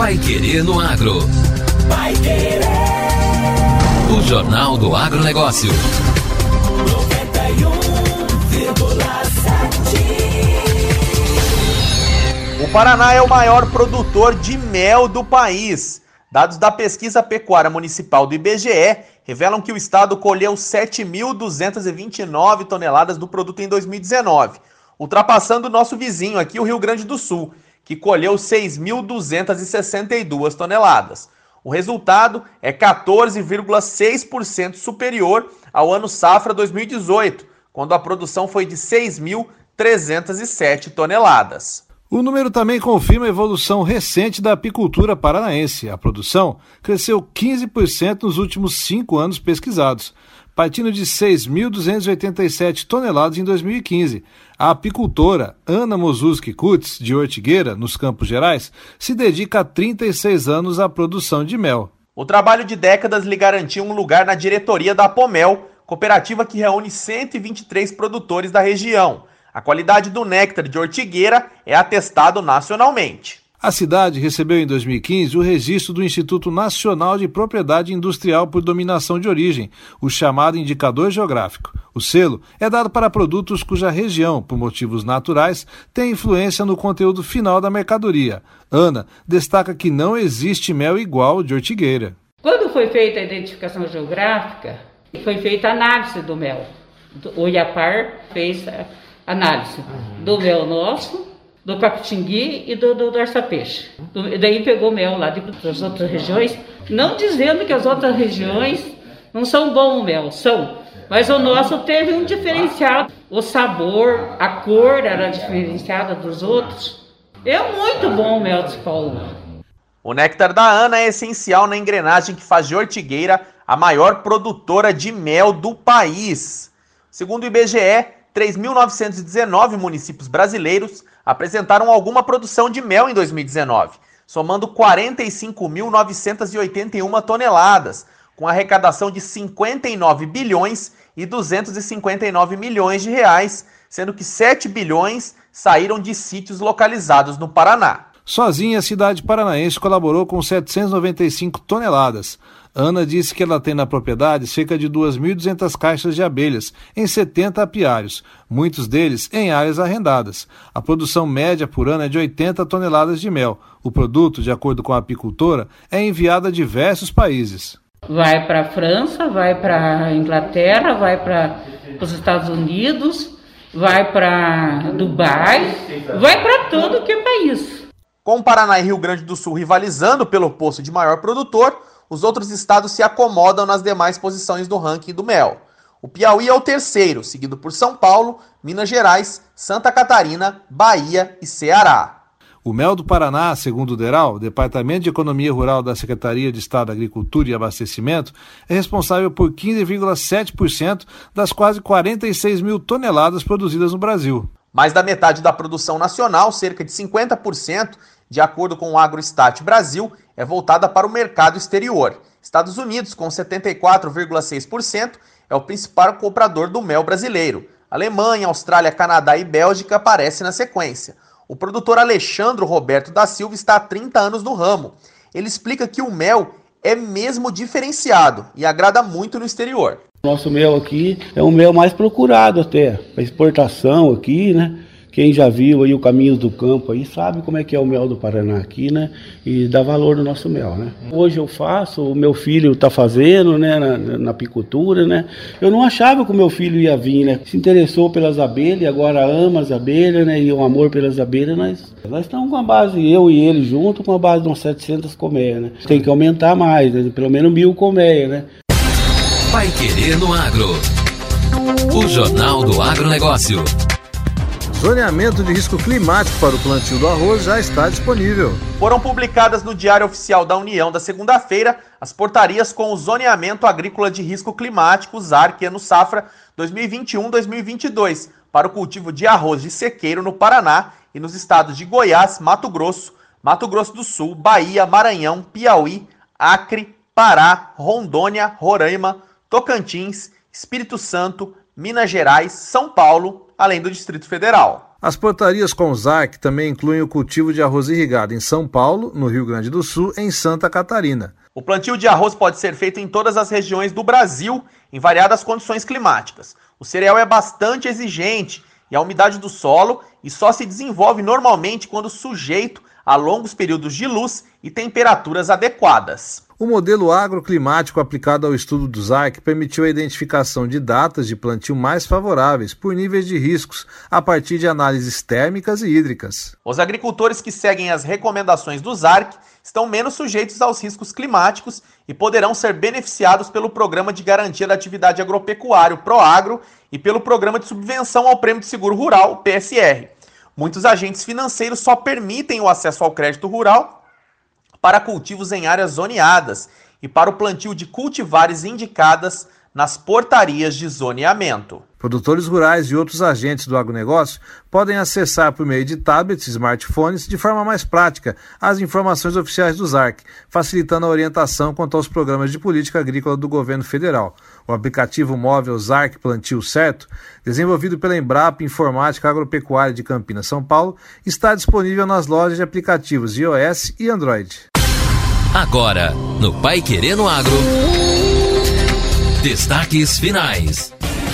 Pai Querer no Agro. Pai Querer. O Jornal do Agronegócio. 91,7. O Paraná é o maior produtor de mel do país. Dados da pesquisa pecuária municipal do IBGE revelam que o estado colheu 7.229 toneladas do produto em 2019, ultrapassando o nosso vizinho aqui, o Rio Grande do Sul, que colheu 6.262 toneladas. O resultado é 14,6% superior ao ano safra 2018, quando a produção foi de 6.307 toneladas. O número também confirma a evolução recente da apicultura paranaense. A produção cresceu 15% nos últimos cinco anos pesquisados, partindo de 6.287 toneladas em 2015. A apicultora Ana Mozuski Kutz, de Ortigueira, nos Campos Gerais, se dedica há 36 anos à produção de mel. O trabalho de décadas lhe garantiu um lugar na diretoria da Pomel, cooperativa que reúne 123 produtores da região. A qualidade do néctar de Ortigueira é atestado nacionalmente. A cidade recebeu em 2015 o registro do Instituto Nacional de Propriedade Industrial por Dominação de Origem, o chamado Indicador Geográfico. O selo é dado para produtos cuja região, por motivos naturais, tem influência no conteúdo final da mercadoria. Ana destaca que não existe mel igual de Ortigueira. Quando foi feita a identificação geográfica, foi feita a análise do mel. O IAPAR fez análise do mel nosso, do capitingui e do, do, do arça-peixe. Daí pegou mel lá de, das outras regiões, não dizendo que as outras regiões não são bom o mel, são. Mas o nosso teve um diferencial. O sabor, a cor era diferenciada dos outros. É muito bom o mel de Paulo. O néctar da Ana é essencial na engrenagem que faz de Ortigueira a maior produtora de mel do país. Segundo o IBGE, 3.919 municípios brasileiros apresentaram alguma produção de mel em 2019, somando 45.981 toneladas, com arrecadação de 59 bilhões e 259 milhões de reais, sendo que 7 bilhões saíram de sítios localizados no Paraná. Sozinha, a cidade paranaense colaborou com 795 toneladas. Ana disse que ela tem na propriedade cerca de 2.200 caixas de abelhas em 70 apiários, muitos deles em áreas arrendadas. A produção média por ano é de 80 toneladas de mel. O produto, de acordo com a apicultora, é enviado a diversos países. Vai para a França, vai para a Inglaterra, vai para os Estados Unidos, vai para Dubai, vai para todo que é país. Com o Paraná e Rio Grande do Sul rivalizando pelo posto de maior produtor, os outros estados se acomodam nas demais posições do ranking do mel. O Piauí é o terceiro, seguido por São Paulo, Minas Gerais, Santa Catarina, Bahia e Ceará. O mel do Paraná, segundo o DERAL, Departamento de Economia Rural da Secretaria de Estado da Agricultura e Abastecimento, é responsável por 15,7% das quase 46 mil toneladas produzidas no Brasil. Mais da metade da produção nacional, cerca de 50%, de acordo com o AgroStat Brasil, é voltada para o mercado exterior. Estados Unidos, com 74,6%, é o principal comprador do mel brasileiro. Alemanha, Austrália, Canadá e Bélgica aparecem na sequência. O produtor Alexandre Roberto da Silva está há 30 anos no ramo. Ele explica que o mel é mesmo diferenciado e agrada muito no exterior. Nosso mel aqui é o mel mais procurado até, para exportação aqui, né? Quem já viu aí o Caminhos do Campo aí sabe como é que é o mel do Paraná aqui, né? E dá valor no nosso mel, né? Hoje eu faço, o meu filho está fazendo, né? Na, na, apicultura, né? Eu não achava que o meu filho ia vir, né? Se interessou pelas abelhas, agora ama as abelhas, né? E o amor pelas abelhas, nós, nós estamos com a base, eu e ele junto, com a base de uns 700 colmeias, né? Tem que aumentar mais, né? Pelo menos mil colmeias, né? Vai Querer no Agro. O Jornal do Agronegócio. Zoneamento de risco climático para o plantio do arroz já está disponível. Foram publicadas no Diário Oficial da União da segunda-feira as portarias com o Zoneamento Agrícola de Risco Climático, ZARC, ano safra 2021-2022, para o cultivo de arroz de sequeiro no Paraná e nos estados de Goiás, Mato Grosso, Mato Grosso do Sul, Bahia, Maranhão, Piauí, Acre, Pará, Rondônia, Roraima, Tocantins, Espírito Santo, Minas Gerais, São Paulo, além do Distrito Federal. As portarias com o ZARC também incluem o cultivo de arroz irrigado em São Paulo, no Rio Grande do Sul em Santa Catarina. O plantio de arroz pode ser feito em todas as regiões do Brasil, em variadas condições climáticas. O cereal é bastante exigente e a umidade do solo e só se desenvolve normalmente quando sujeito a longos períodos de luz e temperaturas adequadas. O modelo agroclimático aplicado ao estudo do ZARC permitiu a identificação de datas de plantio mais favoráveis por níveis de riscos a partir de análises térmicas e hídricas. Os agricultores que seguem as recomendações do ZARC estão menos sujeitos aos riscos climáticos e poderão ser beneficiados pelo Programa de Garantia da Atividade Agropecuária, PROAGRO, e pelo Programa de Subvenção ao Prêmio de Seguro Rural, PSR. Muitos agentes financeiros só permitem o acesso ao crédito rural para cultivos em áreas zoneadas e para o plantio de cultivares indicadas nas portarias de zoneamento. Produtores rurais e outros agentes do agronegócio podem acessar por meio de tablets e smartphones de forma mais prática as informações oficiais do ZARC, facilitando a orientação quanto aos programas de política agrícola do governo federal. O aplicativo móvel ZARC Plantio Certo, desenvolvido pela Embrapa Informática Agropecuária de Campinas, São Paulo, está disponível nas lojas de aplicativos iOS e Android. Agora, no Pai Querendo Agro. Destaques finais.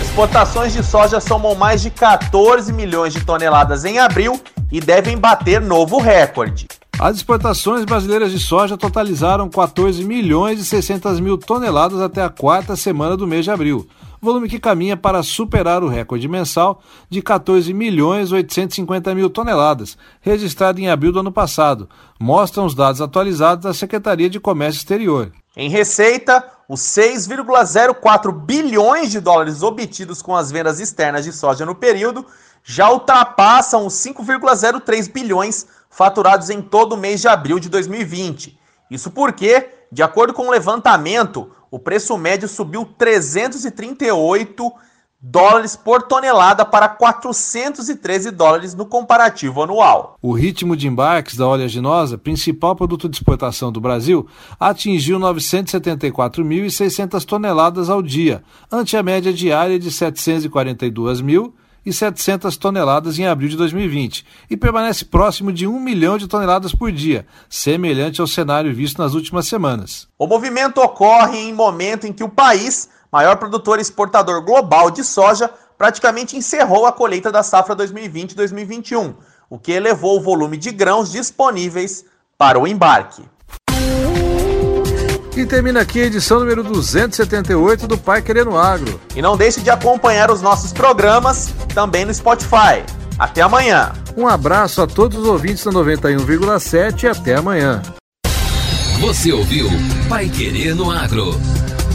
Exportações de soja somam mais de 14 milhões de toneladas em abril e devem bater novo recorde. As exportações brasileiras de soja totalizaram 14 milhões e 600 mil toneladas até a quarta semana do mês de abril, volume que caminha para superar o recorde mensal de 14 milhões 850 mil toneladas, registrado em abril do ano passado, mostram os dados atualizados da Secretaria de Comércio Exterior. Em receita, os 6,04 bilhões de dólares obtidos com as vendas externas de soja no período já ultrapassam os 5,03 bilhões faturados em todo o mês de abril de 2020. Isso porque, de acordo com o levantamento, o preço médio subiu 338 dólares por tonelada para 413 dólares no comparativo anual. O ritmo de embarques da oleaginosa, principal produto de exportação do Brasil, atingiu 974.600 toneladas ao dia, ante a média diária de 742 mil e 700 toneladas em abril de 2020 e permanece próximo de 1 milhão de toneladas por dia, semelhante ao cenário visto nas últimas semanas. O movimento ocorre em momento em que o país, maior produtor e exportador global de soja, praticamente encerrou a colheita da safra 2020-2021, o que elevou o volume de grãos disponíveis para o embarque. E termina aqui a edição número 278 do Pai Querendo Agro. E não deixe de acompanhar os nossos programas também no Spotify. Até amanhã. Um abraço a todos os ouvintes da 91,7 e até amanhã. Você ouviu Pai Querendo Agro.